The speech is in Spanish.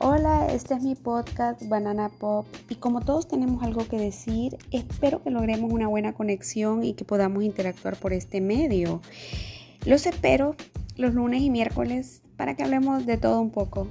Hola, este es mi podcast Banana Pop y como todos tenemos algo que decir, espero que logremos una buena conexión y que podamos interactuar por este medio. Los espero los lunes y miércoles para que hablemos de todo un poco.